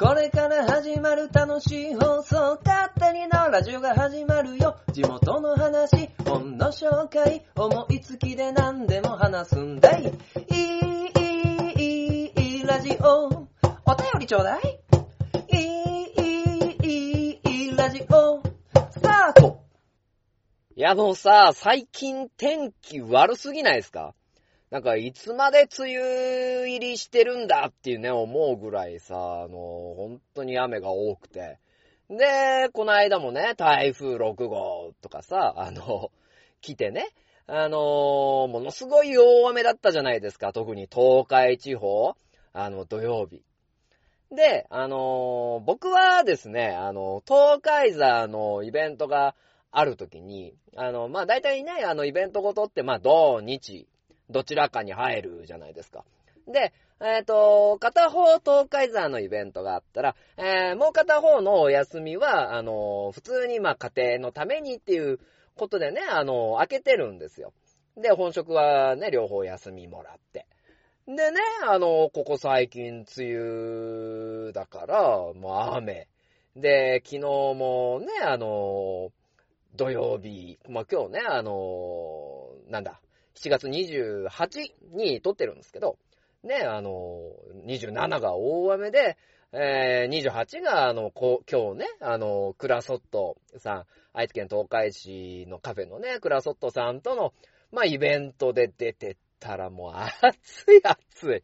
これから始まる楽しい放送、勝手にのラジオが始まるよ。地元の話、本の紹介、思いつきで何でも話すんだい。いい、いい、いい、ラジオ。お便りちょうだい。いい、いい、いい、ラジオ。スタートいや、もうさ、最近天気悪すぎないですか？なんか、いつまで梅雨入りしてるんだっていうね、思うぐらいさ、あの、本当に雨が多くて。で、この間もね、台風6号とかさ、あの、来てね、あの、ものすごい大雨だったじゃないですか、特に東海地方、あの、土曜日。で、あの、僕はですね、あの、東海座のイベントがある時に、あの、ま、大体ね、あの、イベントごとって、ま、土、日、どちらかに入るじゃないですか。で、えっ、と、片方東海山のイベントがあったら、えー、もう片方のお休みは、あの、普通にまあ家庭のためにっていうことでね、あの、開けてるんですよ。で、本職はね、両方休みもらって。でね、あの、ここ最近梅雨だから、もう雨。で、昨日もね、あの、土曜日、まあ、今日ね、あの、なんだ、7月28に撮ってるんですけど、ね、あの、27が大雨で、えー、28が、あの、こ今日ね、あの、クラソットさん、愛知県東海市のカフェのね、クラソットさんとの、まあ、イベントで出てったらもう暑い暑い。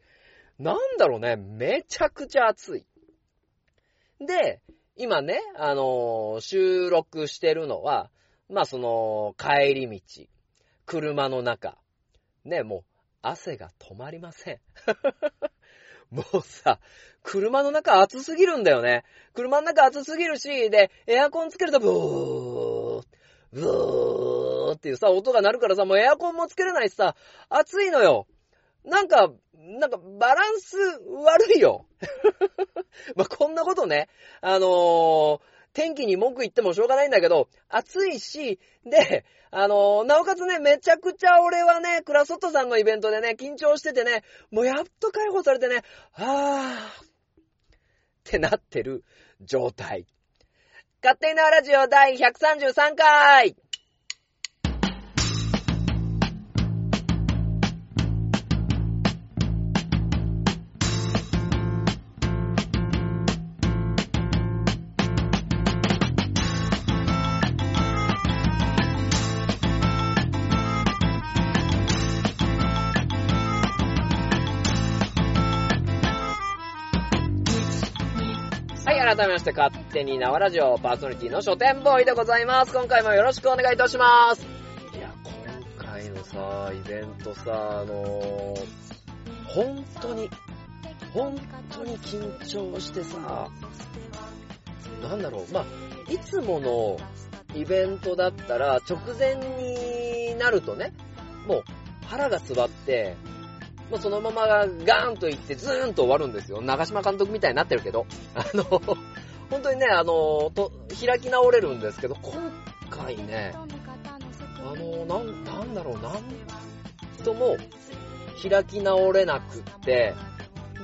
なんだろうね、めちゃくちゃ暑い。で、今ね、あの収録してるのは、まあ、その、帰り道、車の中、ね、もう、汗が止まりません。もうさ、車の中暑すぎるんだよね。車の中暑すぎるし、で、エアコンつけるとブー、ブーっていうさ、音が鳴るからさ、もうエアコンもつけれないしさ、暑いのよ。なんか、なんかバランス悪いよ。ま、こんなことね、あのー、天気に文句言ってもしょうがないんだけど、暑いし、で、あのー、なおかつね、めちゃくちゃ俺はね、クラソットさんのイベントでね、緊張しててね、もうやっと解放されてね、はぁってなってる状態。勝手なラジオ第133回改めまして、勝手に縄ラジオパーソナリティの書店ボーイでございます。今回もよろしくお願いいたします。いや、今回のさ、イベントさ、あのー、本当に、本当に緊張してさ、なんだろう、まあ、いつものイベントだったら、直前になるとね、もう腹が詰まって、もうそのままがガーンと行ってズーンと終わるんですよ。長島監督みたいになってるけど。あの、本当にね、あの、と、開き直れるんですけど、今回ね、あの、なん、なんだろう、なんとも開き直れなくって、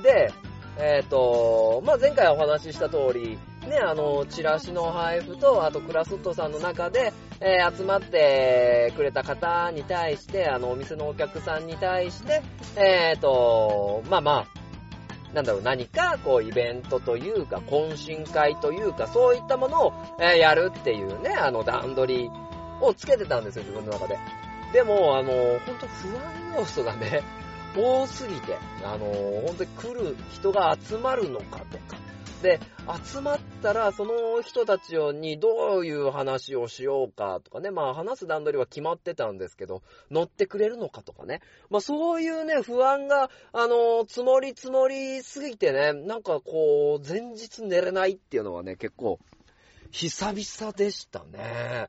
で、えっ、ー、と、まあ、前回お話しした通り、ね、あの、チラシの配布と、あとクラスットさんの中で、えー、集まってくれた方に対して、あの、お店のお客さんに対して、えっ、ー、と、まあまあ、なんだろう、何か、こう、イベントというか、懇親会というか、そういったものを、えー、やるっていうね、あの、段取りをつけてたんですよ、自分の中で。でも、あの、ほんと不安要素がね、多すぎて、あの、本当に来る人が集まるのかとか、で、集まったら、その人たちにどういう話をしようかとかね、まあ話す段取りは決まってたんですけど、乗ってくれるのかとかね。まあそういうね、不安が、あの、積もり積もりすぎてね、なんかこう、前日寝れないっていうのはね、結構、久々でしたね。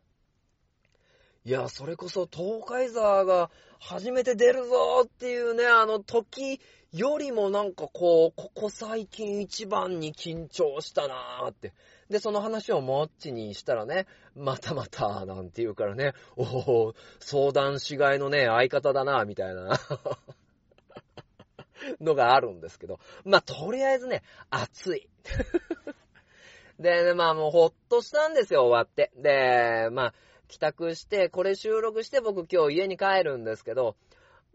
いや、それこそ東海沢が初めて出るぞっていうね、あの時よりもなんかこう、ここ最近一番に緊張したなーって。で、その話をもっちにしたらね、またまた、なんて言うからね、おお相談しがいのね、相方だな、みたいな のがあるんですけど。まあ、とりあえずね、暑い。で、まあもうほっとしたんですよ、終わって。で、まあ、帰宅して、これ収録して僕今日家に帰るんですけど、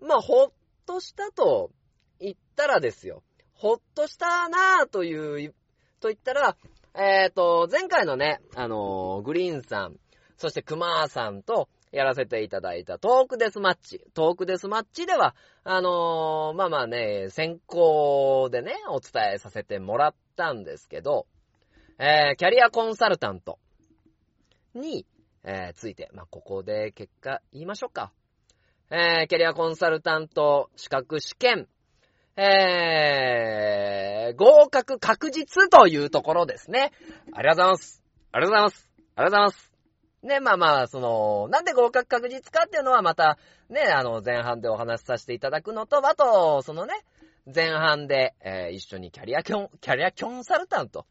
まあ、ほっとしたと言ったらですよ。ほっとしたなぁという、と言ったら、えっ、ー、と、前回のね、あのー、グリーンさん、そしてクマーさんとやらせていただいたトークデスマッチ。トークデスマッチでは、あのー、まあまあね、先行でね、お伝えさせてもらったんですけど、えー、キャリアコンサルタントに、えー、ついて、まあ、ここで結果言いましょうか。えー、キャリアコンサルタント資格試験、えー、合格確実というところですね。ありがとうございます。ありがとうございます。ありがとうございます。ね、まあまあ、その、なんで合格確実かっていうのはまた、ね、あの、前半でお話しさせていただくのと、あと、そのね、前半で、えー、一緒にキャリアキョン、キャリアキョンサルタント。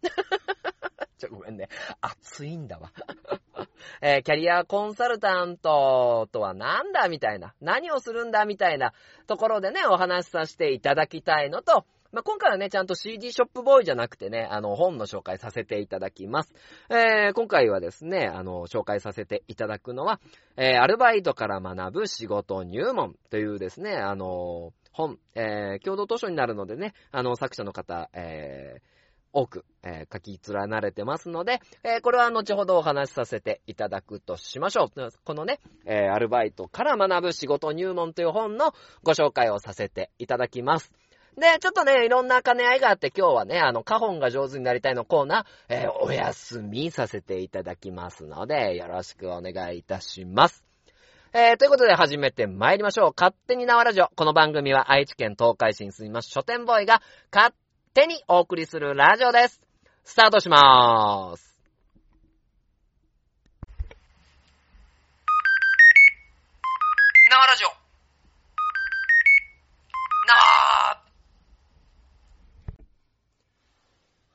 ちょ、ごめんね。熱いんだわ。えー、キャリアコンサルタントとはなんだみたいな。何をするんだみたいなところでね、お話しさせていただきたいのと、まあ、今回はね、ちゃんと CD ショップボーイじゃなくてね、あの、本の紹介させていただきます。えー、今回はですね、あの、紹介させていただくのは、えー、アルバイトから学ぶ仕事入門というですね、あの、本、えー、共同図書になるのでね、あの、作者の方、えー、多く、えー、書き連なれてますので、えー、これは後ほどお話しさせていただくとしましょう。このね、えー、アルバイトから学ぶ仕事入門という本のご紹介をさせていただきます。で、ちょっとね、いろんな兼ね合いがあって今日はね、あの、カホンが上手になりたいのコーナー、えお休みさせていただきますので、よろしくお願いいたします。えー、ということで始めて参りましょう。勝手に縄ラジオ。この番組は愛知県東海市に住みます書店ボーイが勝手にお送りするラジオです。スタートしまーす。縄ラジオ。縄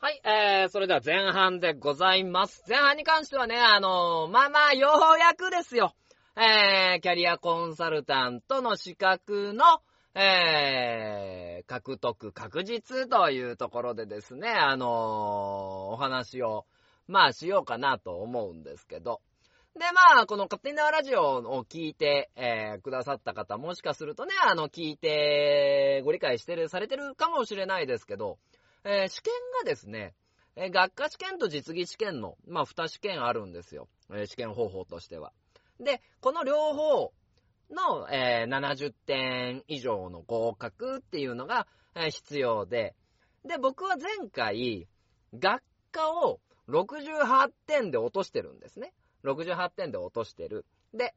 はい、えー、それでは前半でございます。前半に関してはね、あのー、まあまあ、ようやくですよ。えー、キャリアコンサルタントの資格の、えー、獲得確実というところでですね、あのー、お話を、まあしようかなと思うんですけど。で、まあ、この勝手に縄ラジオを聞いて、えー、くださった方、もしかするとね、あの、聞いて、ご理解してる、されてるかもしれないですけど、えー、試験がですね、えー、学科試験と実技試験の、まあ、二試験あるんですよ。えー、試験方法としては。で、この両方の、えー、70点以上の合格っていうのが、えー、必要で、で、僕は前回、学科を68点で落としてるんですね。68点で落としてる。で、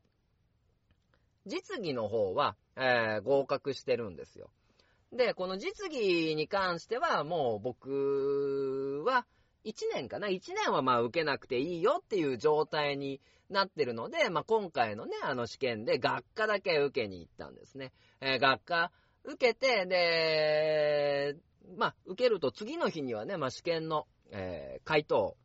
実技の方は、えー、合格してるんですよ。で、この実技に関しては、もう僕は、1年かな ?1 年はまあ受けなくていいよっていう状態になってるので、まあ、今回のね、あの試験で学科だけ受けに行ったんですね。えー、学科受けて、で、まあ、受けると次の日にはね、まあ、試験の、えー、回答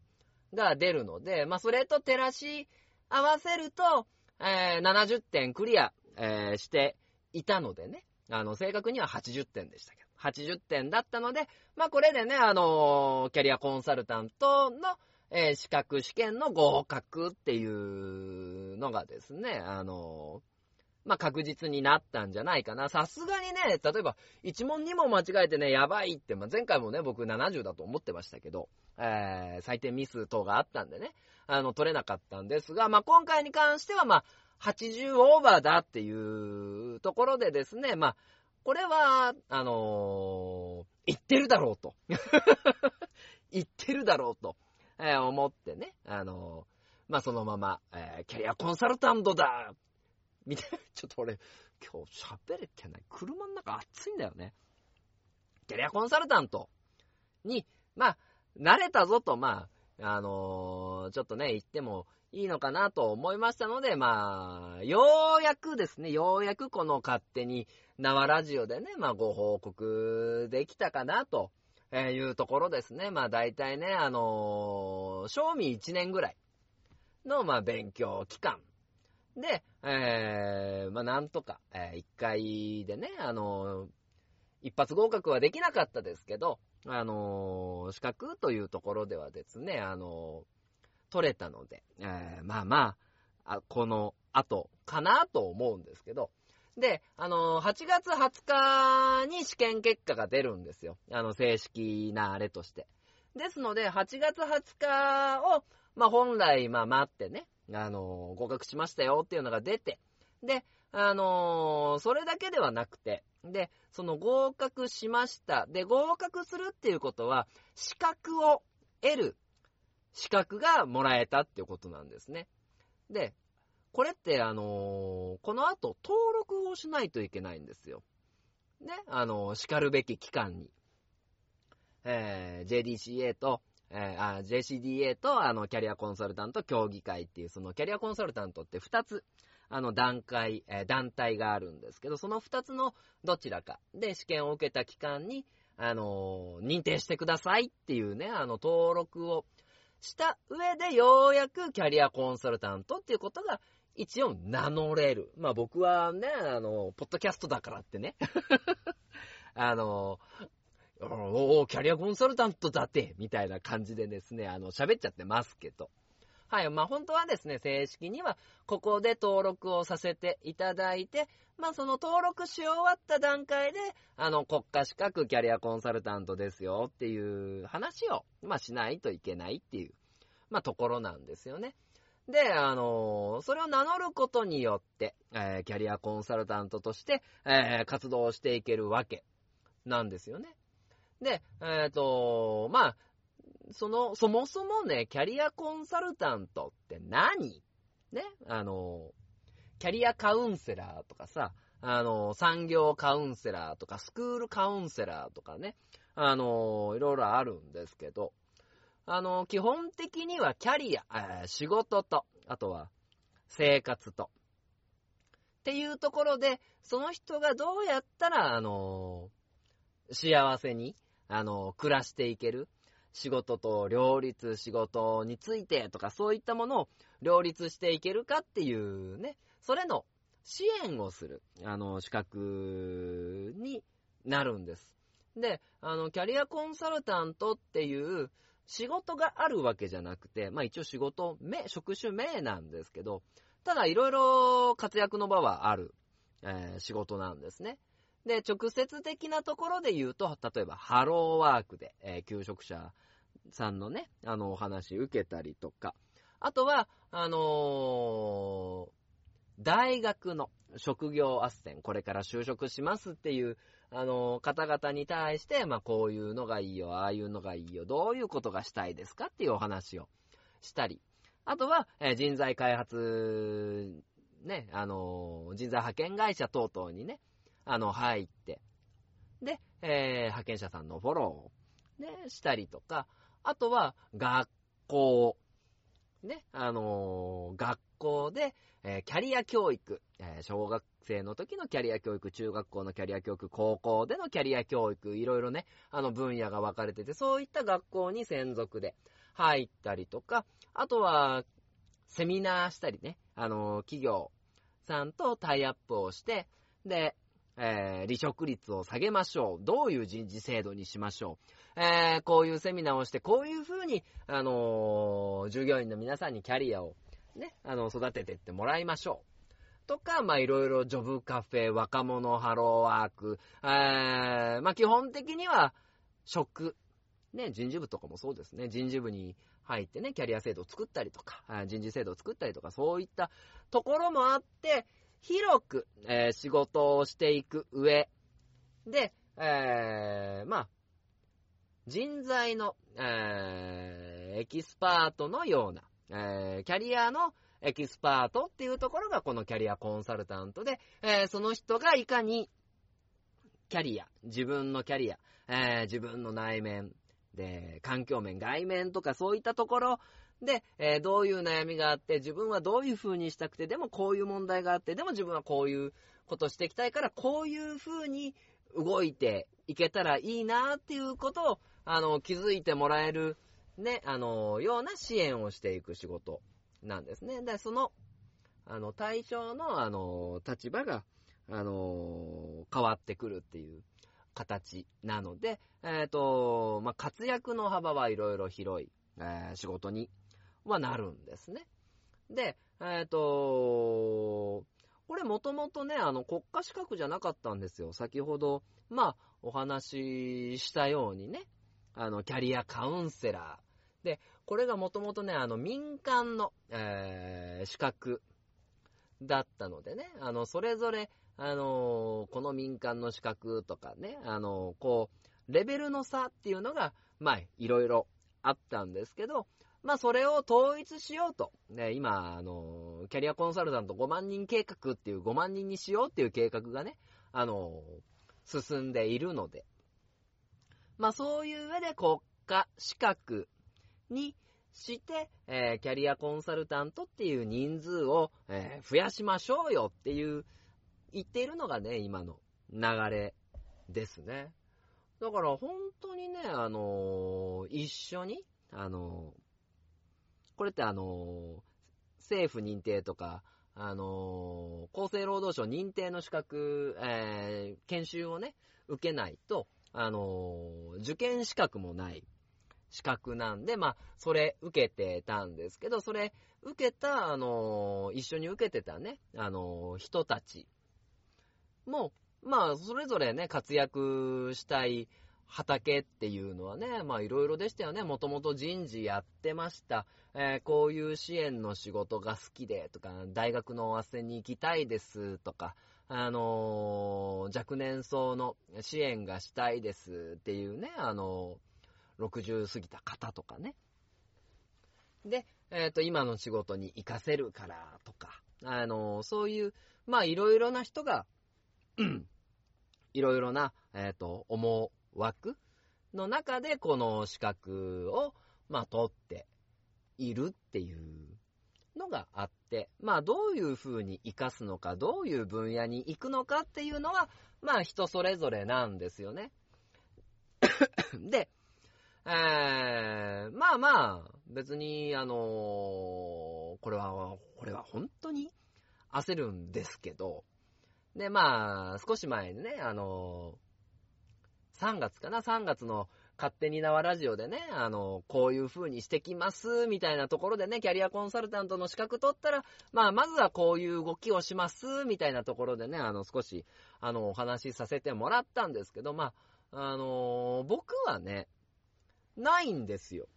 が出るので、まあ、それと照らし合わせると、えー、70点クリア、えー、していたのでね、あの、正確には80点でしたけど、80点だったので、まあ、これでね、あのキャリアコンサルタントの、えー、資格試験の合格っていうのがですね、あのまあ、確実になったんじゃないかな。さすがにね、例えば、1問2問間違えてね、やばいって、まあ、前回もね、僕70だと思ってましたけど、えー、採点ミス等があったんでね、あの、取れなかったんですが、まあ、今回に関しては、まあ、80オーバーだっていうところでですね、まあ、これは、あのー、言ってるだろうと。言ってるだろうと。えー、思ってね、あのー、まあ、そのまま、えー、キャリアコンサルタントだみたいな、ちょっと俺、今日喋れてない。車の中暑いんだよね。キャリアコンサルタントに、まあ、慣れたぞと、まあ、あのー、ちょっとね、言ってもいいのかなと思いましたので、まあ、ようやくですね、ようやくこの勝手に縄ラジオでね、まあ、ご報告できたかなというところですね。まあ大体ね、あのー、賞味1年ぐらいの、まあ勉強期間。で、えー、まあなんとか、えー、1回でね、あのー、一発合格はできなかったですけど、あのー資格というところではですね、あのー取れたので、えーまあまあ、あこの後かなと思うんですけど、で、あのー8月20日に試験結果が出るんですよ。あの、正式なあれとして。ですので、8月20日を、まあ本来、まあ待ってね、あのー合格しましたよっていうのが出て、で、あのーそれだけではなくて、で、その合格しました。で、合格するっていうことは、資格を得る資格がもらえたっていうことなんですね。で、これって、あのーこの後登録をしないといけないんですよ。ね、あのー叱るべき機関に。えー JDCA と、えーあ、JCDA と、あの、キャリアコンサルタント協議会っていう、そのキャリアコンサルタントって2つ、あの、段階、えー団体があるんですけど、その2つのどちらかで試験を受けた機関に、あのー認定してくださいっていうね、あの、登録をした上で、ようやくキャリアコンサルタントっていうことが、一応名乗れる。まあ僕はね、あの、ポッドキャストだからってね。あの、おおキャリアコンサルタントだって、みたいな感じでですね、あの、喋っちゃってますけど。はい、まあ本当はですね、正式には、ここで登録をさせていただいて、まあその登録し終わった段階で、あの、国家資格キャリアコンサルタントですよっていう話を、まあしないといけないっていう、まあところなんですよね。で、あのーそれを名乗ることによって、えーキャリアコンサルタントとして、えー活動していけるわけなんですよね。で、えっ、と、まあ、その、そもそもね、キャリアコンサルタントって何？ね、あの、キャリアカウンセラーとかさ、あの、産業カウンセラーとか、スクールカウンセラーとかね、あの、いろいろあるんですけど、あの、基本的にはキャリア、仕事と、あとは生活と、っていうところで、その人がどうやったら、あの、幸せに、あの、暮らしていける？仕事と両立、仕事についてとか、そういったものを両立していけるかっていうね、それの支援をする、あの、資格になるんです。で、あの、キャリアコンサルタントっていう仕事があるわけじゃなくて、まあ一応仕事名、職種名なんですけど、ただいろいろ活躍の場はある、えー仕事なんですね。で、直接的なところで言うと、例えばハローワークで、えー求職者さんのね、あのお話受けたりとか、あとは、あのー大学の職業斡旋、これから就職しますっていう、あの方々に対して、まあ、こういうのがいいよ、ああいうのがいいよ、どういうことがしたいですかっていうお話をしたり、あとは、え人材開発、ね、あの人材派遣会社等々にね、あの、入って、で、えー派遣者さんのフォローを、ね、したりとか、あとは、学校、ね、あのー学校で、えーキャリア教育、えー小学生の時のキャリア教育、中学校のキャリア教育、高校でのキャリア教育、いろいろね、あの分野が分かれてて、そういった学校に専属で入ったりとか、あとは、セミナーしたりね、あの企業さんとタイアップをして、で、えー離職率を下げましょう。どういう人事制度にしましょう。えーこういうセミナーをして、こういうふうに、あのー従業員の皆さんにキャリアをね、あの、育ててってもらいましょう。とか、まあ、いろいろジョブカフェ、若者ハローワーク、えーまあ、基本的には、職、ね、人事部とかもそうですね。人事部に入ってね、キャリア制度を作ったりとか、人事制度を作ったりとか、そういったところもあって、広く、えー仕事をしていく上。で、えーまあ、人材の、えーエキスパートのような、えーキャリアのエキスパートっていうところがこのキャリアコンサルタントで、えーその人がいかにキャリア、自分のキャリア、えー自分の内面、で、環境面、外面とかそういったところで、えーどういう悩みがあって、自分はどういう風にしたくて、でもこういう問題があって、でも自分はこういうことしていきたいから、こういう風に動いていけたらいいなっていうことを、あの、気づいてもらえる、ね、あの、ような支援をしていく仕事なんですね。で、その、あの、対象の、あの、立場が、あの、変わってくるっていう形なので、えっ、と、まあ、活躍の幅はいろいろ広い、えー仕事にはなるんですね。で、えっ、と、これもともとね、あの、国家資格じゃなかったんですよ。先ほど、まあ、お話ししたようにね、あの、キャリアカウンセラー。で、これがもともとね、あの、民間の、えー資格だったのでね、あの、それぞれ、あのこの民間の資格とかね、あのこう、レベルの差っていうのが、まあ、いろいろあったんですけど、まあ、それを統一しようと。ね、今、あの、キャリアコンサルタント5万人計画っていう5万人にしようっていう計画がね、あの、進んでいるので。まあ、そういう上で国家資格にして、えーキャリアコンサルタントっていう人数を、えー増やしましょうよっていう、言っているのがね、今の流れですね。だから本当にね、あのー一緒に、あのーこれってあの政府認定とか、あのー厚生労働省認定の資格、えー研修をね、受けないと、あのー受験資格もない資格なんで、まあ、それ受けてたんですけど、それ受けた、あの一緒に受けてたね、あの人たちも、まあ、それぞれね、活躍したい畑っていうのはね、まあいろいろでしたよね。もともと人事やってました。えーこういう支援の仕事が好きでとか、大学の斡旋に行きたいですとか、あのー若年層の支援がしたいですっていうね、あのー60過ぎた方とかね。で、えっ、と、今の仕事に活かせるからとか、あのそういう、まあいろいろな人が、いろいろな、えっ、と、思う惑の中でこの資格を、まあ、取っているっていうのがあって、まあ、どういう風に活かすのか、どういう分野に行くのかっていうのは、まあ、人それぞれなんですよね。で、えー、まあまあ、別に、あのーこれは、これは本当に焦るんですけど、で、まあ、少し前にね、あの3月かな ?3 月の勝手に縄ラジオでね、あの、こういう風にしてきます、みたいなところでね、キャリアコンサルタントの資格取ったら、まあ、まずはこういう動きをします、みたいなところでね、あの、少し、あの、お話しさせてもらったんですけど、まあ、あの僕はね、ないんですよ。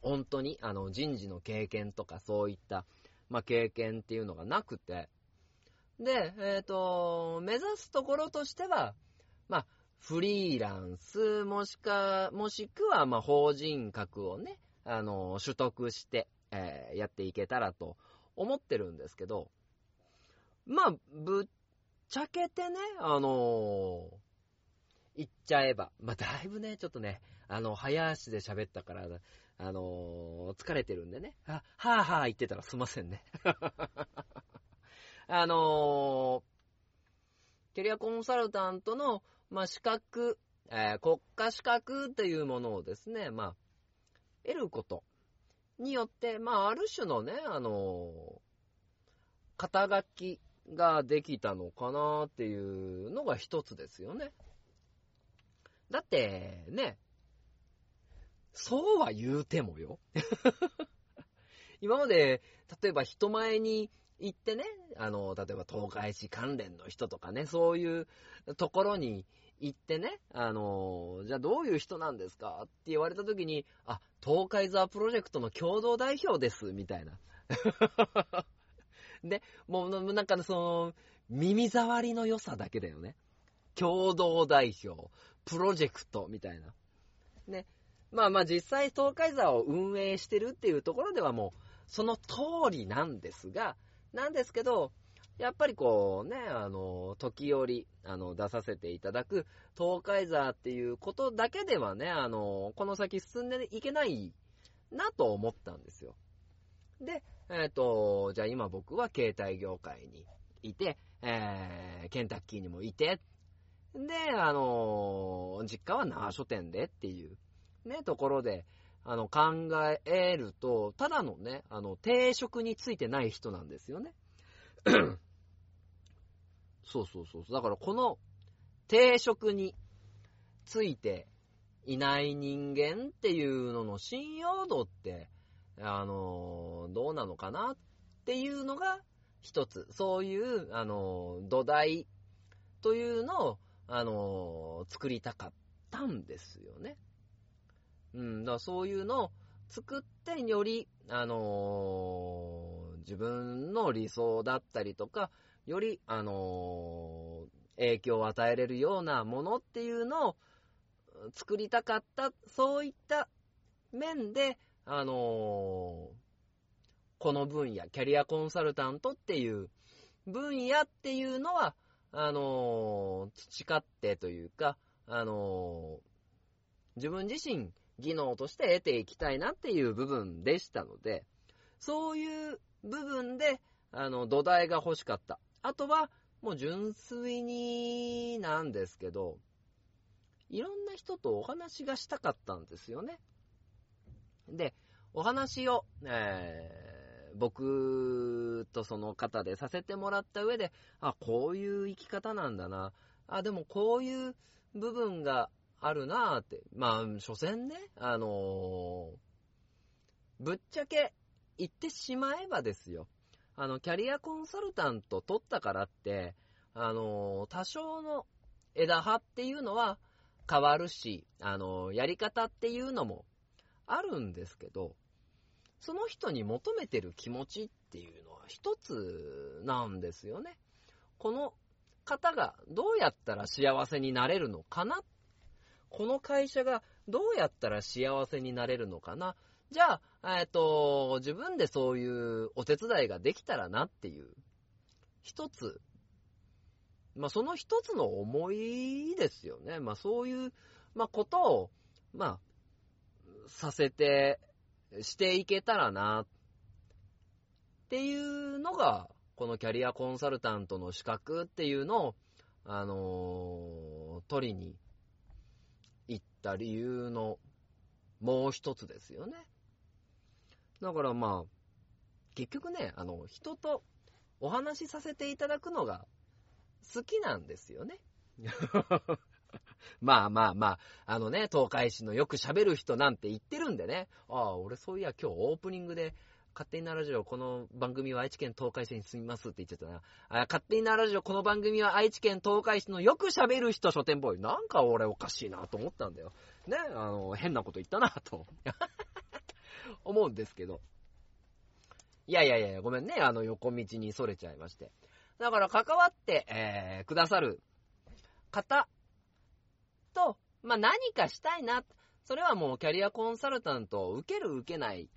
本当に、あの、人事の経験とかそういった、まあ、経験っていうのがなくて、で、えっ、と、目指すところとしては、フリーランス、もしか、もしくは、ま、法人格をね、あの、取得して、えーやっていけたらと思ってるんですけど、まあ、ぶっちゃけてね、あの言っちゃえば、まあ、だいぶね、ちょっとね、あの、早足で喋ったから、あの疲れてるんでね、あ、はぁはぁ言ってたらすいませんね。あのキャリアコンサルタントの、まあ、資格、えー国家資格というものをですね、まあ、得ることによって、まあ、ある種のね、あの肩書きができたのかなっていうのが一つですよね。だって、ね、そうは言うてもよ。今まで、例えば人前に行ってね、あの、例えば東海市関連の人とかね、そういうところに行ってね、あの、じゃあどういう人なんですか？って言われた時に、あ、東海ザープロジェクトの共同代表です、みたいな。で、もうなんかその、耳障りの良さだけだよね。共同代表、プロジェクト、みたいな。ね。まあまあ実際東海座を運営してるっていうところではもう、その通りなんですが、なんですけど、やっぱりこうね、あの、時折、あの、出させていただく、東海座っていうことだけではね、あの、この先進んでいけないなと思ったんですよ。で、えっ、と、じゃあ今僕は携帯業界にいて、えー、ケンタッキーにもいて、で、あの、実家は那書店でっていう、ね、ところで、あの、考えると、ただのね、あの、定職についてない人なんですよね。そうそうそう。だからこの定職についていない人間っていうのの信用度って、あの、どうなのかなっていうのが一つ、そういう、あの、土台というのを、あの、作りたかったんですよね。うん、だからそういうのを作ってより、あの自分の理想だったりとか、より、あの影響を与えれるようなものっていうのを作りたかった、そういった面で、あのこの分野、キャリアコンサルタントっていう分野っていうのは、あの培ってというか、あの自分自身技能として得ていきたいなっていう部分でしたので、そういう部分で、あの、土台が欲しかった。あとは、もう純粋になんですけど、いろんな人とお話がしたかったんですよね。で、お話を、えー僕とその方でさせてもらった上で、あ、こういう生き方なんだな。あ、でもこういう部分があるなーって。まあ、所詮ね、あのーぶっちゃけ言ってしまえばですよ。あの、キャリアコンサルタント取ったからって、あのー多少の枝葉っていうのは変わるし、あのーやり方っていうのもあるんですけど、その人に求めてる気持ちっていうのは一つなんですよね。この方がどうやったら幸せになれるのかなこの会社がどうやったら幸せになれるのかな？じゃあ、えっ、と、自分でそういうお手伝いができたらなっていう、一つ、まあその一つの思いですよね。まあそういう、まあことを、まあ、させて、していけたらな、っていうのが、このキャリアコンサルタントの資格っていうのを、あのー取りにった理由のもう一つですよね。だからまあ、結局ね、あの、人とお話しさせていただくのが好きなんですよね。まあまあまあ、あのね、東海市のよく喋る人なんて言ってるんでね。ああ、俺そういや今日オープニングで、勝手になラジオ、この番組は愛知県東海市に住みますって言っちゃったな。あ勝手になラジオ、この番組は愛知県東海市のよく喋る人書店ボーイ。なんか俺おかしいなと思ったんだよ。ね、あの、変なこと言ったなと。思うんですけど。いやいやいや、ごめんね、あの横道にそれちゃいまして。だから関わって、えー、くださる方と、まあ、何かしたいな。それはもうキャリアコンサルタントを受ける受けない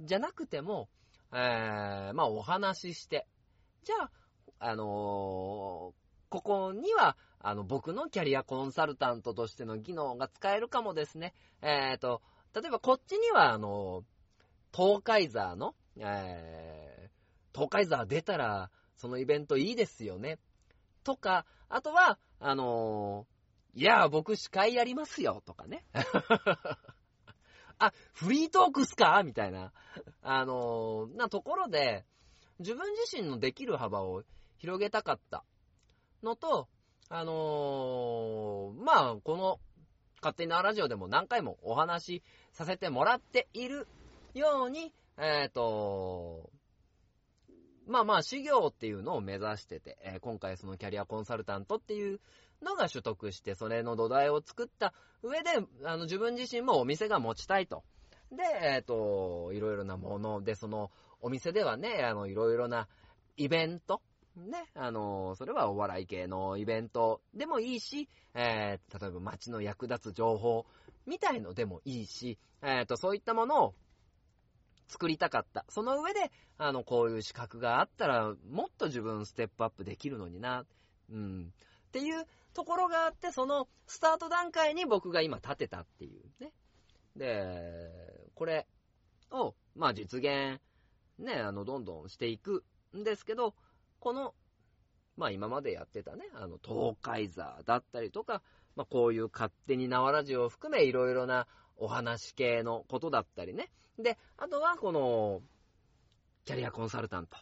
じゃなくても、えー、まあ、お話しして。じゃあ、あのーここには、あの、僕のキャリアコンサルタントとしての技能が使えるかもですね。えーと、例えばこっちには、あの東海座の、えー、東海座出たら、そのイベントいいですよね。とか、あとは、あのーいや、僕司会やりますよ、とかね。あ、フリートークっすか？みたいな。あのーなところで、自分自身のできる幅を広げたかったのと、あのーまあ、この、勝手なラジオでも何回もお話しさせてもらっているように、えっ、と、まあまあ、修行っていうのを目指してて、え今回そのキャリアコンサルタントっていうのが取得して、それの土台を作った上で、あの、自分自身もお店が持ちたいと。で、えっ、と、いろいろなもので、その、お店ではね、あの、いろいろなイベント、ね、あの、それはお笑い系のイベントでもいいし、えー例えば街の役立つ情報みたいのでもいいし、えっ、と、そういったものを作りたかった。その上で、あの、こういう資格があったら、もっと自分ステップアップできるのにな、うん。っていうところがあって、そのスタート段階に僕が今立てたっていうね。で、これを、まあ実現、ね、あの、どんどんしていくんですけど、この、まあ今までやってたね、あの、東海座だったりとか、まあこういう勝手に縄ラジオを含めいろいろなお話系のことだったりね。で、あとはこの、キャリアコンサルタントっ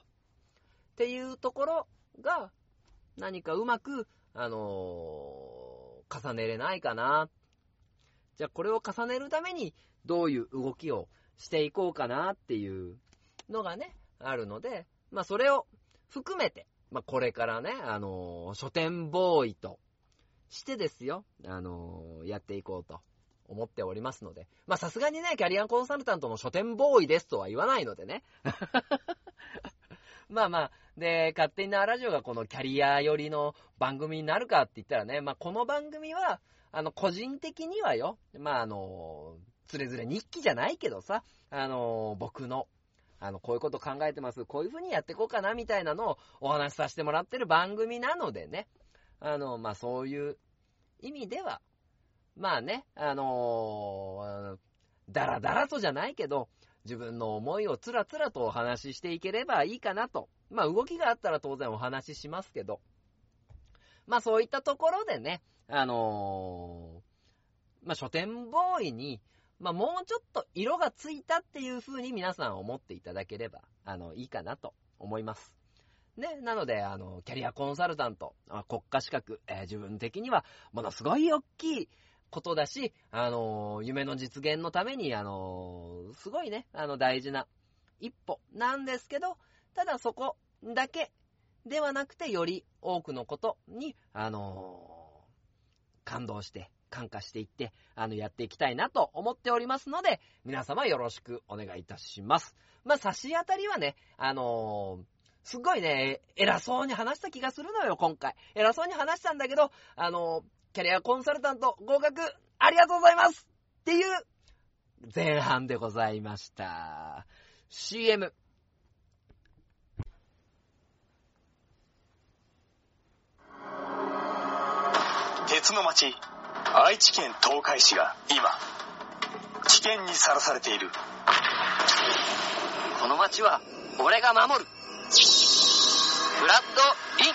ていうところが、何かうまく、あの重ねれないかな。じゃあこれを重ねるためにどういう動きをしていこうかなっていうのがね、あるので、まあそれを含めて、まあこれからね、あのー書店ボーイとしてですよ、あのーやっていこうと思っておりますので、まあさすがにね、キャリアコンサルタントの書店ボーイですとは言わないのでね。まあまあ、で、勝手になラジオがこのキャリア寄りの番組になるかって言ったらね、まあこの番組は、あの、個人的にはよ、まああの、つれづれ日記じゃないけどさ、あの、僕の、あの、こういうこと考えてます、こういう風にやっていこうかな、みたいなのをお話しさせてもらってる番組なのでね、あの、まあそういう意味では、まあね、あのだらだらとじゃないけど、自分の思いをつらつらとお話ししていければいいかなと。まあ動きがあったら当然お話ししますけど、まあそういったところでね、あのーまあ書店ボーイに、まあもうちょっと色がついたっていう風に皆さん思っていただければ、あの、いいかなと思います。ね、なので、あの、キャリアコンサルタント、国家資格、えー自分的にはものすごい大きいことだし、あのー夢の実現のために、あのーすごいね、あの、大事な一歩なんですけど、ただそこだけではなくて、より多くのことに、あのー感動して、感化していって、あの、やっていきたいなと思っておりますので、皆様よろしくお願いいたします。まあ、差し当たりはね、あのすごいね、偉そうに話した気がするのよ、今回。偉そうに話したんだけど、あのキャリアコンサルタント合格ありがとうございますっていう前半でございました。CM。鉄の町愛知県東海市が今危険にさらされているこの街は俺が守るフラッドイン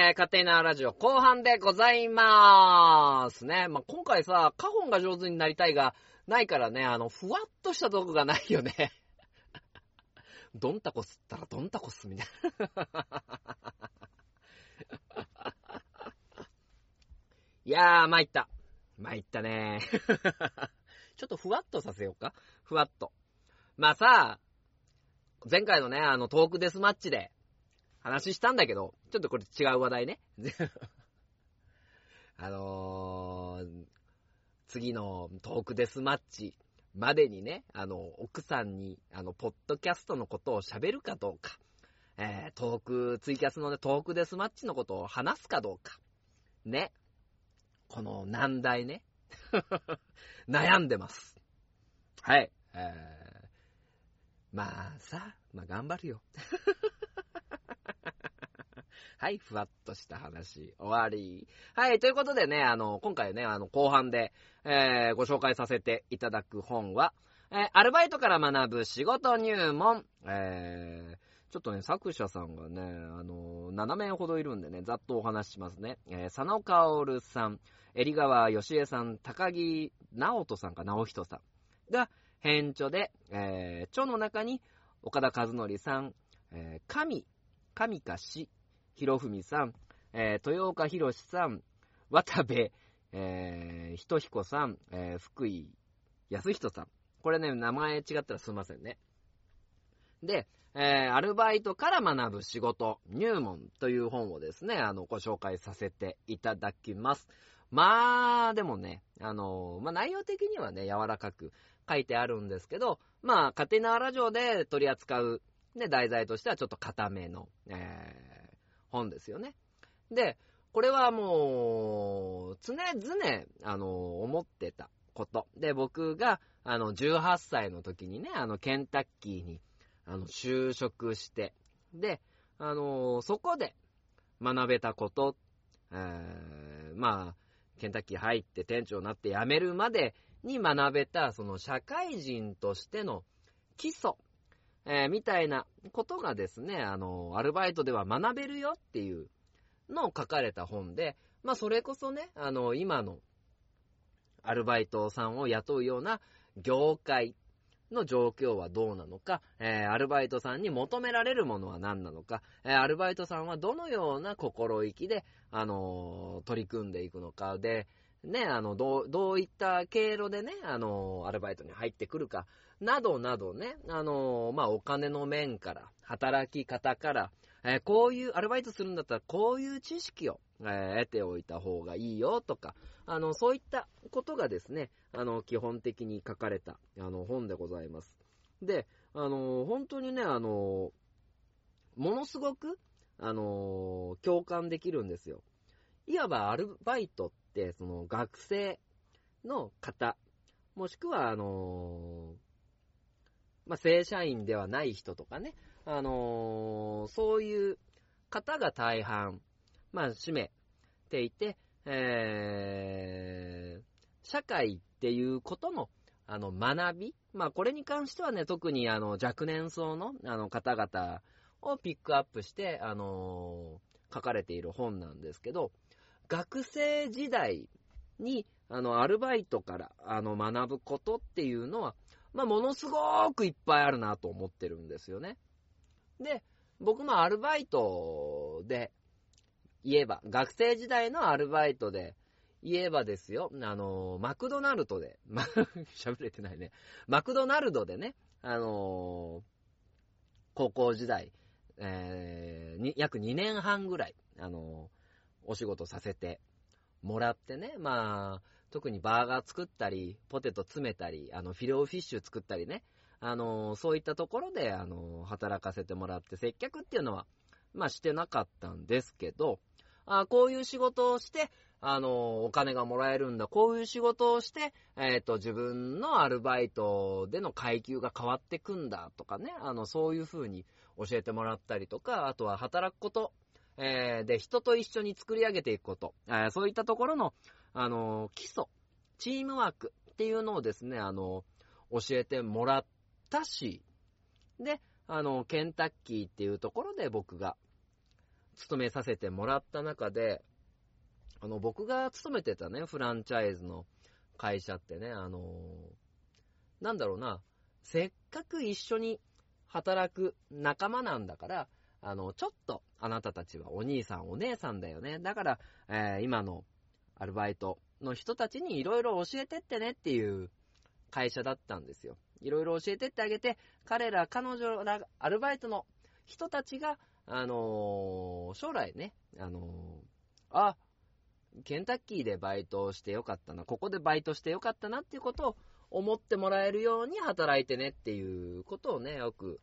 ー、勝手なラジオ後半でございまーすね。まあ、今回さ、カホンが上手になりたいが、ないからね、あの、ふわっとしたとこがないよね。ドンタコ吸ったらドンタコ吸みたいな。いやー、参った。参ったね。ちょっとふわっとさせようか。ふわっと。まあさ、前回のね、あの、トークデスマッチで話したんだけど、ちょっとこれ違う話題ね。あのー、次のトークデスマッチまでにね、あの、奥さんに、あの、ポッドキャストのことを喋るかどうか、えー、トーク、ツイキャスのね、トークデスマッチのことを話すかどうか、ね。この難題ね。悩んでます。はい。えー、まあさ、まあ頑張るよ。はい、ふわっとした話、終わり。はい、ということでね、あの、今回ね、あの、後半で、えー、ご紹介させていただく本は、えー、アルバイトから学ぶ仕事入門、えー、ちょっとね、作者さんがね、あの、7名ほどいるんでね、ざっとお話ししますね。えー、佐野薫さん、襟川義恵さん、高木直人さんか直人さんが、編著で、えー、著の中に、岡田和則さん、えー、神、神かし、博文さん、えー、豊岡博さん、渡部、えー、ひとひこさん、えー、福井康人さん。これね、名前違ったらすいませんね。で、えー、アルバイトから学ぶ仕事、入門という本をですね、あの、ご紹介させていただきます。まあ、でもね、あの、まあ内容的にはね、柔らかく書いてあるんですけど、まあ、家庭なラジオで取り扱う、ね、題材としてはちょっと固めの、えー、本ですよね。で、これはもう、常々、あの、思ってたこと。で、僕が、あの、18歳の時にね、あの、ケンタッキーに、あの、就職して、で、あのそこで学べたこと、えまあ、ケンタッキー入って店長になって辞めるまでに学べた、その社会人としての基礎、えーみたいなことがですね、あの、アルバイトでは学べるよっていうのを書かれた本で、まあ、それこそね、あの、今のアルバイトさんを雇うような業界の状況はどうなのか、えーアルバイトさんに求められるものは何なのか、えーアルバイトさんはどのような心意気で、あのー取り組んでいくのかで、ね、あの、どう、どういった経路でね、あのアルバイトに入ってくるか、などなどね、あのまあ、お金の面から、働き方から、えーこういう、アルバイトするんだったら、こういう知識を、えー得ておいた方がいいよとか、あの、そういったことがですね、あの、基本的に書かれた、あの、本でございます。で、あの、本当にね、あの、ものすごく、あの、共感できるんですよ。いわばアルバイトって、その、学生の方、もしくは、あの、まあ、正社員ではない人とかね、あのそういう方が大半、まあ、占めていて、えー、社会っていうことの、あの、学びまあ、これに関してはね、特にあの、若年層の、あの、方々をピックアップして、あの書かれている本なんですけど、学生時代に、あの、アルバイトから、あの、学ぶことっていうのは、まあ、ものすごくいっぱいあるなと思ってるんですよね。で、僕もアルバイトで言えば、学生時代のアルバイトで言えばですよ、あの、マクドナルドで、ま、喋れてないね。マクドナルドでね、あの、高校時代、えー約2年半ぐらい、あの、お仕事させてもらってね、まあ、特にバーガー作ったり、ポテト詰めたり、あの、フィレオフィッシュ作ったりね、あの、そういったところで、あの、働かせてもらって、接客っていうのは、まあ、してなかったんですけど、あこういう仕事をして、あの、お金がもらえるんだ、こういう仕事をして、えっ、と、自分のアルバイトでの階級が変わってくんだとかね、あの、そういう風に教えてもらったりとか、あとは働くこと、えーで、人と一緒に作り上げていくこと、えーそういったところの、あの、基礎、チームワークっていうのをですね、あの、教えてもらったし、で、あの、ケンタッキーっていうところで僕が勤めさせてもらった中で、あの、僕が勤めてたね、フランチャイズの会社ってね、あの、なんだろうな、せっかく一緒に働く仲間なんだから、あの、ちょっとあなたたちはお兄さんお姉さんだよね。だから、えー今のアルバイトの人たちにいろいろ教えてってねっていう会社だったんですよ。いろいろ教えてってあげて、彼ら、彼女ら、アルバイトの人たちが、あのー将来ね、あのーあ、ケンタッキーでバイトをしてよかったな、ここでバイトしてよかったなっていうことを思ってもらえるように働いてねっていうことをね、よく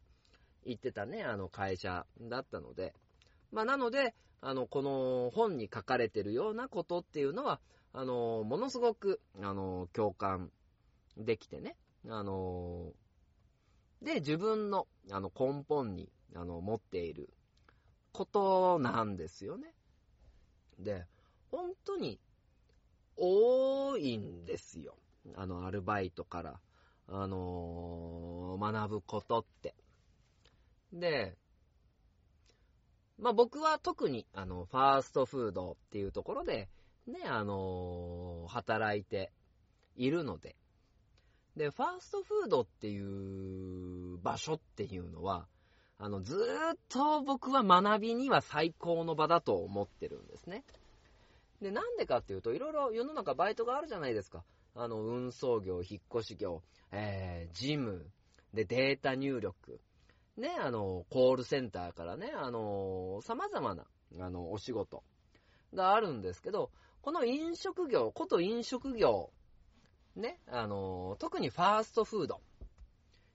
言ってたね、あの会社だったので。まあ、なので、あの、この本に書かれてるようなことっていうのは、あの、ものすごく、あの、共感できてね、あの、で、自分の、あの、根本に、あの、持っていることなんですよね。で、本当に、多いんですよ。あの、アルバイトから、あの学ぶことって。で、まあ僕は特に、あの、ファーストフードっていうところで、ね、あの働いているので、で、ファーストフードっていう場所っていうのは、あの、ずーっと僕は学びには最高の場だと思ってるんですね。で、なんでかっていうと、いろいろ世の中バイトがあるじゃないですか。あの、運送業、引っ越し業、えー、ジム、で、データ入力、ね、あの、コールセンターからね、あの、様々な、あの、お仕事があるんですけど、この飲食業、こと飲食業、ね、あの、特にファーストフード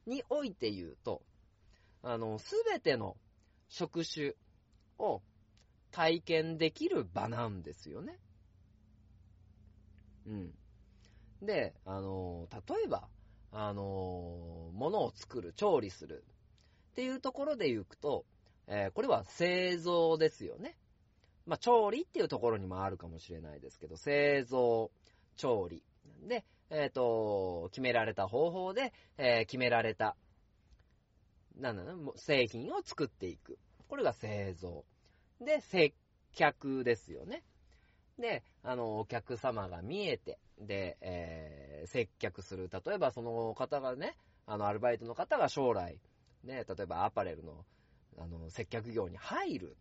において言うと、あの、すべての職種を体験できる場なんですよね。うん。で、あの、例えば、あの、物を作る、調理するっていうところで行くと、えーこれは製造ですよね。まあ、調理っていうところにもあるかもしれないですけど、製造、調理。で、えっ、と、決められた方法で、えー決められた、なんだろう製品を作っていく。これが製造。で、接客ですよね。で、あの、お客様が見えて、で、えー接客する。例えばその方がね、あの、アルバイトの方が将来、ね、例えばアパレルの、あの、接客業に入る。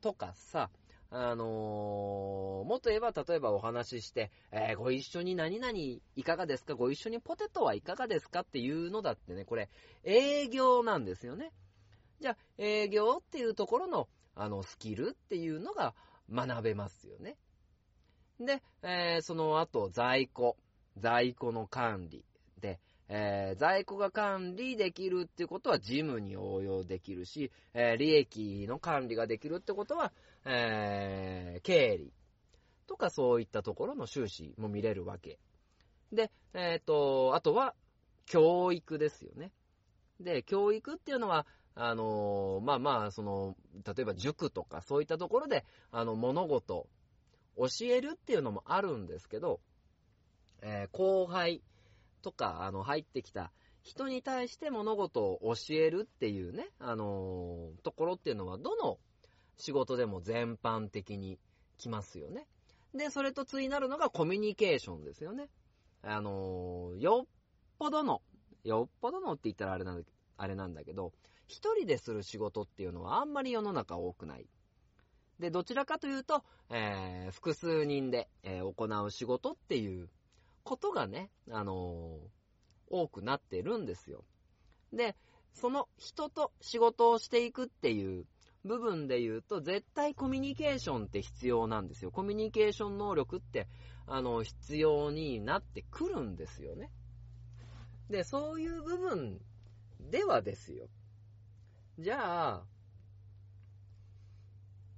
とかさ、あのーもっと言えば、例えばお話しして、えーご一緒に何々いかがですか？ご一緒にポテトはいかがですかっていうのだってね、これ、営業なんですよね。じゃあ、営業っていうところの、あの、スキルっていうのが学べますよね。で、えーその後、在庫。在庫の管理。で、えー在庫が管理できるっていうことは事務に応用できるし、えー利益の管理ができるってことは、えー経理とかそういったところの収支も見れるわけ。で、えっ、と、あとは、教育ですよね。で、教育っていうのは、あのまあまあ、その、例えば塾とかそういったところで、あの、物事、教えるっていうのもあるんですけど、えー後輩とか、あの、入ってきた人に対して物事を教えるっていうね、あのーところっていうのは、どの仕事でも全般的に来ますよね。で、それと対なるのがコミュニケーションですよね。あのーよっぽどの、よっぽどのって言ったらあれなんだあれなんだけど、一人でする仕事っていうのはあんまり世の中多くない。で、どちらかというと、えー複数人で、えー行う仕事っていうことがね、あのー多くなってるんですよ。で、その人と仕事をしていくっていう部分で言うと、絶対コミュニケーションって必要なんですよ。コミュニケーション能力って、あの、必要になってくるんですよね。で、そういう部分ではですよ。じゃあ、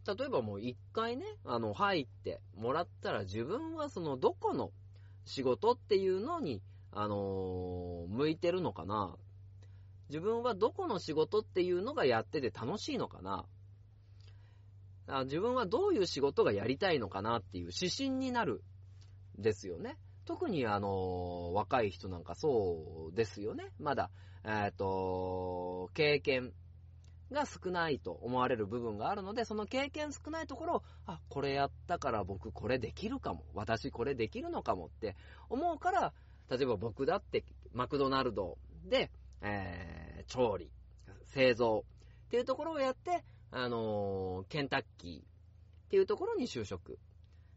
例えばもう一回ね、あの、入ってもらったら自分はそのどこの仕事っていうのに、あのー向いてるのかな自分はどこの仕事っていうのがやってて楽しいのかな自分はどういう仕事がやりたいのかなっていう指針になるですよね。特にあの、若い人なんかそうですよね。まだ、えっ、と、経験が少ないと思われる部分があるので、その経験少ないところを、あ、これやったから僕これできるかも。私これできるのかもって思うから、例えば僕だってマクドナルドで、えー調理、製造っていうところをやって、あのーケンタッキーっていうところに就職。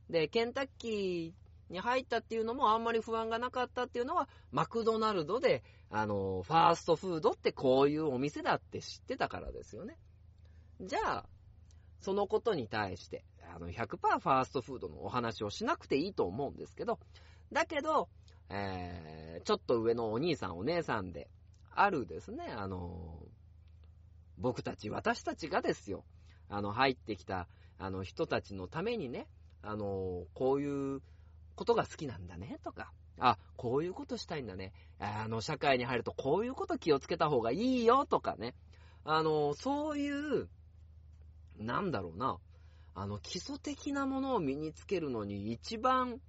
で、ケンタッキーに入ったっていうのもあんまり不安がなかったっていうのは、マクドナルドで、あのファーストフードってこういうお店だって知ってたからですよね。じゃあ、そのことに対して、あの、100%ファーストフードのお話をしなくていいと思うんですけど、だけど、えー、ちょっと上のお兄さんお姉さんで、あるですね、あの僕たち、私たちがですよ、あの、入ってきた、あの、人たちのためにね、あのこういうことが好きなんだね、とか、あ、こういうことしたいんだね、あの、社会に入るとこういうこと気をつけた方がいいよ、とかね、あのそういう、なんだろうな、あの、基礎的なものを身につけるのに一番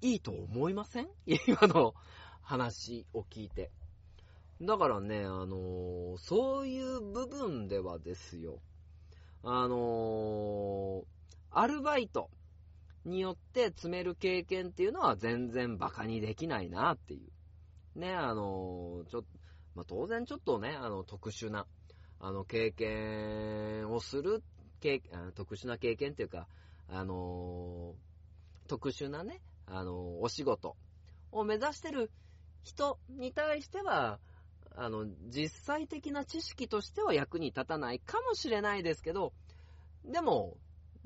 いいと思いません？今の話を聞いて。だからね、あのそういう部分ではですよ、あのアルバイト。によって詰める経験っていうのは全然バカにできないなっていう。ね、あのちょっと、まあ、当然ちょっとね、あの、特殊な、あの、経験をする、経特殊な経験っていうか、あの特殊なね、あのお仕事を目指してる人に対しては、あの、実際的な知識としては役に立たないかもしれないですけど、でも、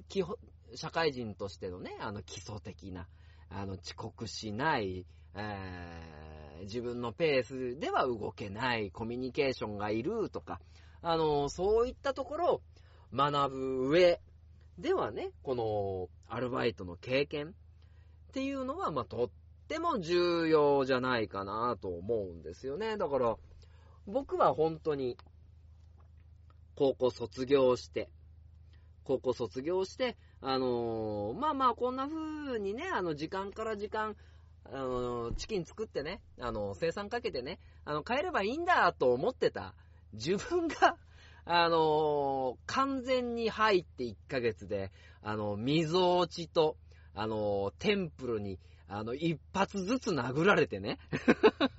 基本、社会人としてのね、あの基礎的な、あの遅刻しない、えー自分のペースでは動けない、コミュニケーションがいるとか、あの、そういったところを学ぶ上ではね、このアルバイトの経験っていうのは、まあ、とっても重要じゃないかなと思うんですよね。だから、僕は本当に、高校卒業して、高校卒業して、あのーまあまあこんな風にね、あの、時間から時間、あのチキン作ってね、あの、生産かけてね、あの、帰ればいいんだと思ってた自分が、あのー完全に入って1ヶ月で、あの、溝落ちと、あのテンプルに、あの、一発ずつ殴られてね。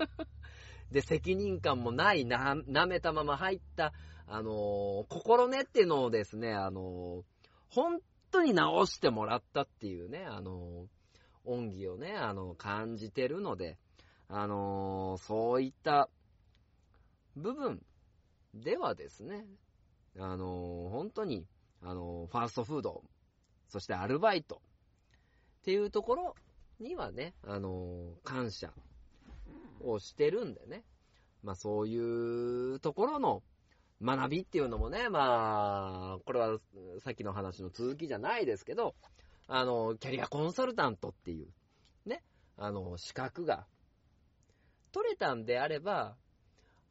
で、責任感もないな、舐めたまま入った、あのー心根っていうのをですね、あのー本当に直してもらったっていうね、あの恩義をね、あの、感じてるので、あのそういった部分ではですね、あの本当に、あのファーストフード、そしてアルバイトっていうところにはね、あの感謝をしてるんでね、まあそういうところの学びっていうのもね、まあ、これはさっきの話の続きじゃないですけど、あの、キャリアコンサルタントっていう、ね、あの、資格が取れたんであれば、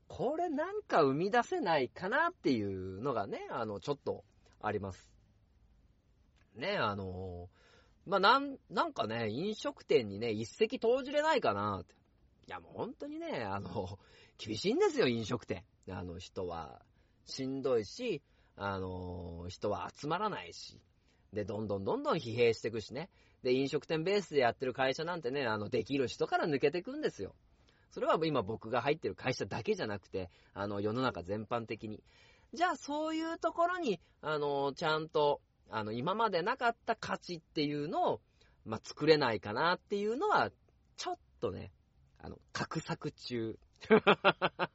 これなんか生み出せないかなっていうのがね、あの、ちょっとあります。ね、あの、まあ、なん、なんかね、飲食店にね、一石投じれないかなって。いや、もう本当にね、あの、厳しいんですよ、飲食店。あの、人はしんどいし、あの、人は集まらないし。で、どんどんどんどん疲弊していくしね。で、飲食店ベースでやってる会社なんてね、あの、できる人から抜けていくんですよ。それは今僕が入ってる会社だけじゃなくて、あの、世の中全般的に。じゃあ、そういうところに、あの、ちゃんと、あの、今までなかった価値っていうのを、まあ、作れないかなっていうのは、ちょっとね、あの、画策中。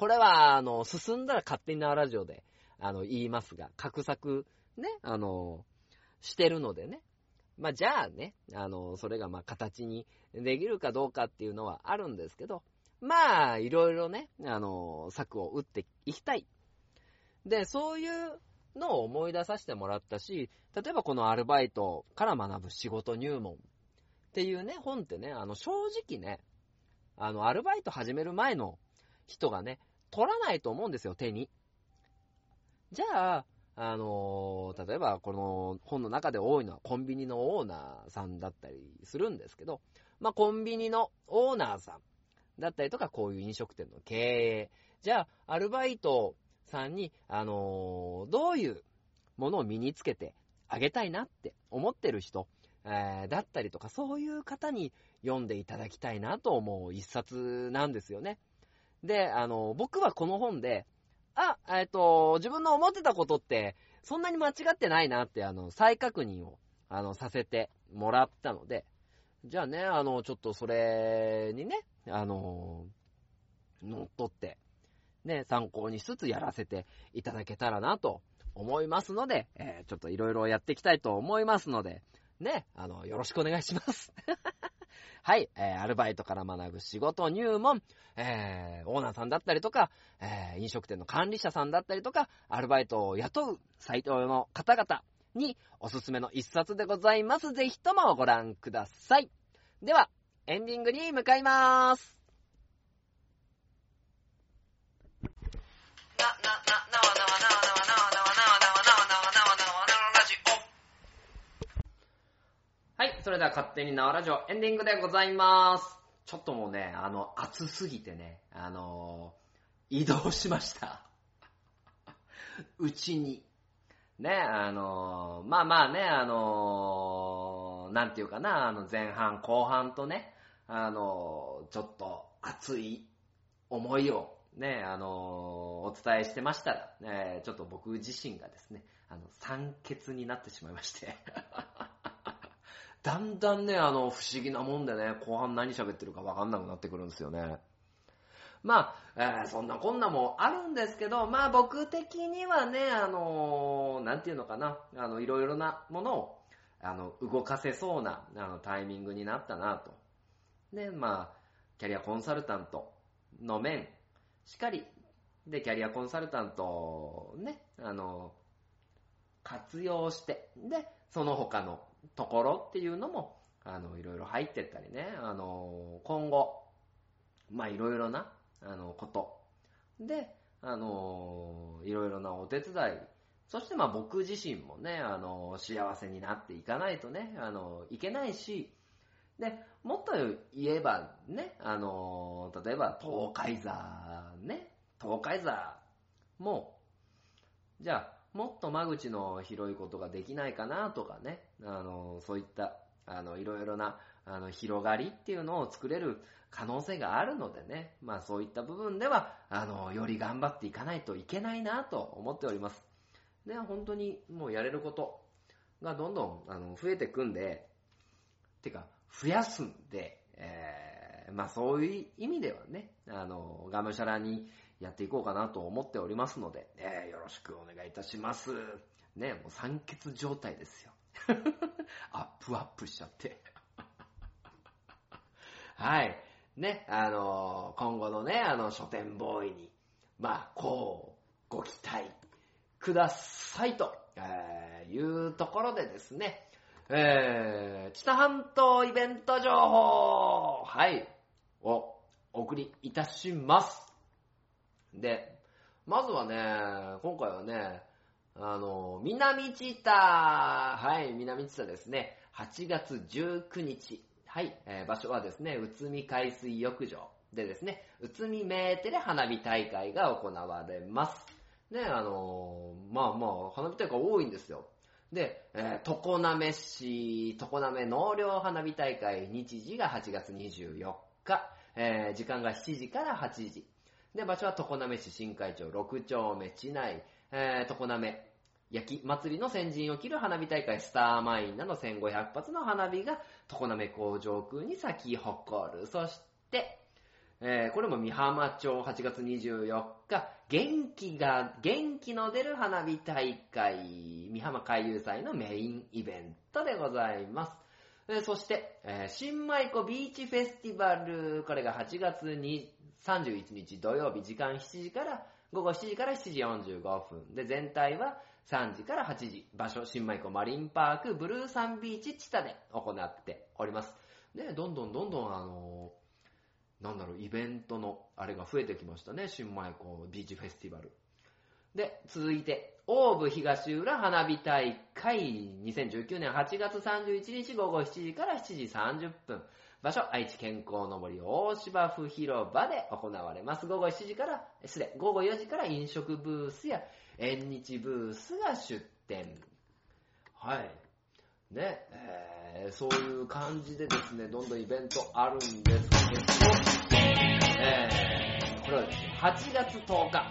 これは、あの、進んだら勝手に縄ラジオで、あの、言いますが、画策、ね、あの、してるのでね。まあ、じゃあね、あの、それがま、形にできるかどうかっていうのはあるんですけど、まあ、いろいろね、あの、策を打っていきたい。で、そういうのを思い出させてもらったし、例えばこのアルバイトから学ぶ仕事入門っていうね、本ってね、あの、正直ね、あの、アルバイト始める前の人がね、取らないと思うんですよ、手に。じゃあ、あのー例えばこの本の中で多いのはコンビニのオーナーさんだったりするんですけど、まあ、コンビニのオーナーさんだったりとか、こういう飲食店の経営。じゃあ、アルバイトさんに、あのーどういうものを身につけてあげたいなって思ってる人、えーだったりとか、そういう方に読んでいただきたいなと思う一冊なんですよね。で、あの、僕はこの本で、あ、えっ、と、自分の思ってたことって、そんなに間違ってないなって、あの、再確認を、あの、させてもらったので、じゃあね、あの、ちょっとそれにね、あの、乗っ取って、ね、参考にしつつやらせていただけたらなと思いますので、えーちょっといろいろやっていきたいと思いますので、ね、あの、よろしくお願いします。はい、えーアルバイトから学ぶ仕事入門、えーオーナーさんだったりとか、えー飲食店の管理者さんだったりとか、アルバイトを雇うサイトの方々におすすめの一冊でございます。ぜひともご覧ください。では、エンディングに向かいまーす。な、な、な、なわなわなわはい、それでは勝手に縄ラジオエンディングでございます。ちょっともうね、あの、暑すぎてね、あのー移動しました。うちに。ね、あのーまあまあね、あのーなんていうかな、あの、前半後半とね、あのちょっと熱い思いをね、あのお伝えしてましたら、ね、ちょっと僕自身がですね、あの、酸欠になってしまいまして。だんだんね、あの、不思議なもんでね、後半何喋ってるかわかんなくなってくるんですよね。まあ、えーそんなこんなもあるんですけど、まあ僕的にはね、あのーなんていうのかな、あの、いろいろなものを、あの、動かせそうな、あの、タイミングになったなと。で、まあ、キャリアコンサルタントの面、しっかり、で、キャリアコンサルタントね、あの、活用して、で、その他のところっていうのも、あの、いろいろ入ってったりね、あの、今後、まあ、いろいろな、あの、こと。で、あのいろいろなお手伝い、そしてま僕自身もね、あの幸せになっていかないとね、あのいけないし、で、もっと言えばね、あの例えば東海座、ね、東海座も、じゃあ、もっと間口の広いことができないかなとかね、あの、そういった、あの、いろいろな、あの、広がりっていうのを作れる可能性があるのでね、まあそういった部分では、あの、より頑張っていかないといけないなと思っております。で、本当にもうやれることがどんどん、あの、増えていくんで、てか、増やすんで、えー、まあそういう意味ではね、あの、がむしゃらにやっていこうかなと思っておりますので、えーよろしくお願いいたします。ね、もう酸欠状態ですよ。アップアップしちゃって。はい。ね、あの今後のね、あの、書店ボーイに、まあ、こう、ご期待くださいと、えーいうところでですね、えー、知多半島イベント情報、はい、をお送りいたします。で、まずはね、今回はね、あの、南知多、はい、南知多ですね、8月19日、はい、えー場所はですね、宇都宮海水浴場でですね、宇都宮メーテレ花火大会が行われます。ね、あのーまあまあ、花火大会多いんですよ。で、えー、常滑市、常滑納涼花火大会、日時が8月24日、えー時間が7時から8時。で、場所は常滑市新会町6丁目地内、えー、常滑焼き祭りの先陣を切る花火大会スターマインなど1500発の花火が常滑工場空に咲き誇る。そして、えーこれも美浜町8月24日、元気が、元気の出る花火大会、美浜海遊祭のメインイベントでございます。えーそして、えー新舞子ビーチフェスティバル、これが8月に31日土曜日、時間7時から、午後7時から7時45分。で、全体は3時から8時、場所、新舞子マリンパーク、ブルーサンビーチチタで行っております。で、どんどんどんどん、あのーなんだろう、イベントの、あれが増えてきましたね、新舞子ビーチフェスティバル。で、続いて、オーブ東浦花火大会2019年8月31日午後7時から7時30分。場所、愛知健康の森大芝生広場で行われます。午後7時から、失礼、午後4時から飲食ブースや縁日ブースが出店。はい。ね、えーそういう感じでですね、どんどんイベントあるんですけど、えーこれはですね、8月10日、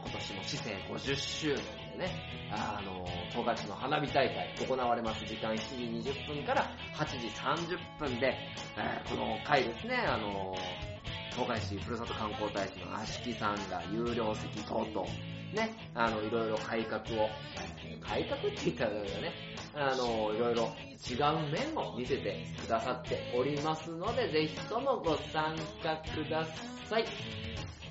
今年も市政50周年ね、あの、東海市の花火大会行われます時間7時20分から8時30分で、えーこの回ですね、あの、東海市ふるさと観光大使の足木さんが有料席等々、ね、あの、いろいろ改革を、改革って言ったらだよね、あの、いろいろ違う面を見せてくださっておりますので、ぜひともご参加ください。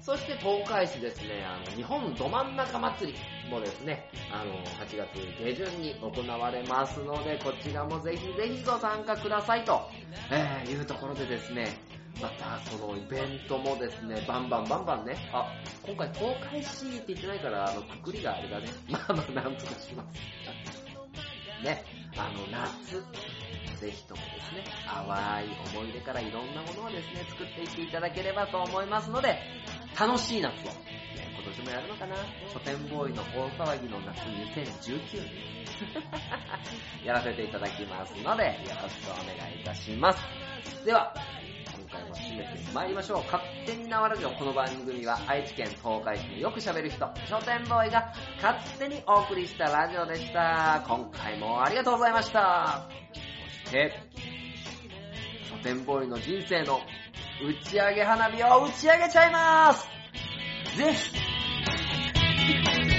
そして東海市ですね、あの、日本ど真ん中祭り。もですね、あの、8月下旬に行われますので、こちらもぜひぜひご参加くださいと、えーいうところでですね、また、そのイベントもですね、バンバンバンバンね、あ、今回東海市って言ってないから、あの、くくりがあれだね。まあまあ、なんとかします。ね、あの、夏、ぜひともですね、淡い思い出からいろんなものをですね、作っていっていただければと思いますので、楽しい夏を、ね、年もやるのかな？書店ボーイの大騒ぎの夏2019年。やらせていただきますので、よろしくお願いいたします。では、今回も締めて参りましょう。勝手に縄ラジオ。この番組は愛知県東海市のよく喋る人、書店ボーイが勝手にお送りしたラジオでした。今回もありがとうございました。そして、書店ボーイの人生の打ち上げ花火を打ち上げちゃいますぜひ Thank you.